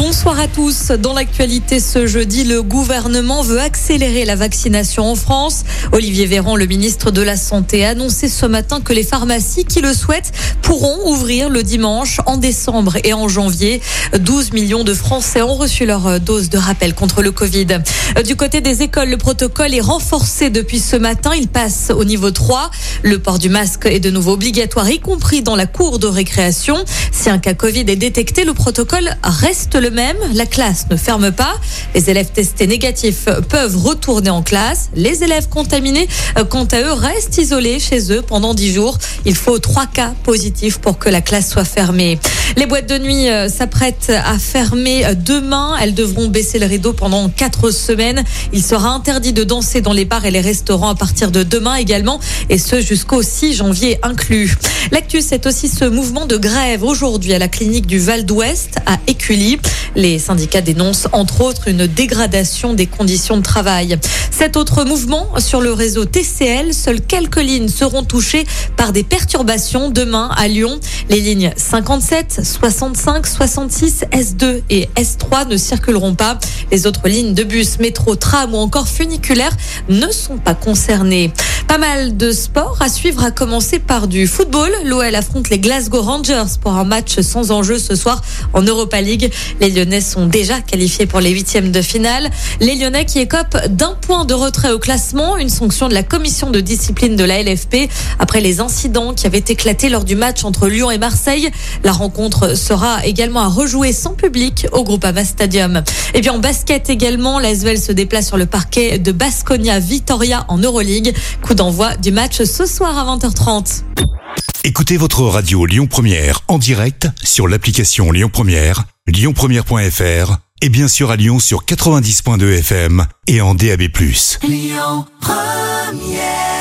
Bonsoir à tous. Dans l'actualité ce jeudi, le gouvernement veut accélérer la vaccination en France. Olivier Véran, le ministre de la Santé, a annoncé ce matin que les pharmacies qui le souhaitent pourront ouvrir le dimanche en décembre et en janvier. 12 millions de Français ont reçu leur dose de rappel contre le Covid. Du côté des écoles, le protocole est renforcé depuis ce matin. Il passe au niveau 3. Le port du masque est de nouveau obligatoire, y compris dans la cour de récréation. Si un cas Covid est détecté, le protocole reste le même. La classe ne ferme pas. Les élèves testés négatifs peuvent retourner en classe. Les élèves contaminés, euh, quant à eux, restent isolés chez eux pendant 10 jours. Il faut trois cas positifs pour que la classe soit fermée. Les boîtes de nuit euh, s'apprêtent à fermer demain. Elles devront baisser le rideau pendant quatre semaines. Il sera interdit de danser dans les bars et les restaurants à partir de demain également, et ce jusqu'au 6 janvier inclus. L'actu, c'est aussi ce mouvement de grève aujourd'hui à la clinique du Val d'Ouest à Écully. Les syndicats dénoncent entre autres une dégradation des conditions de travail. Cet autre mouvement sur le réseau TCL, seules quelques lignes seront touchées par des perturbations demain à Lyon. Les lignes 57, 65, 66, S2 et S3 ne circuleront pas. Les autres lignes de bus, métro, tram ou encore funiculaires ne sont pas concernées. Pas mal de sports à suivre, à commencer par du football. L'OL affronte les Glasgow Rangers pour un match sans enjeu ce soir en Europa League. Les Lyonnais sont déjà qualifiés pour les huitièmes de finale. Les Lyonnais qui écopent d'un point de retrait au classement, une sanction de la commission de discipline de la LFP après les incidents qui avaient éclaté lors du match entre Lyon et Marseille. La rencontre sera également à rejouer sans public au Groupama Stadium. Bien en basket également, l'Asvel se déplace sur le parquet de Basconia Vitoria en Euroleague. Coup d'envoi du match ce soir à 20h30. Écoutez votre radio Lyon Première en direct sur l'application Lyon Première, lyonpremière.fr et bien sûr à Lyon sur 90.2 FM et en DAB+. Lyon Première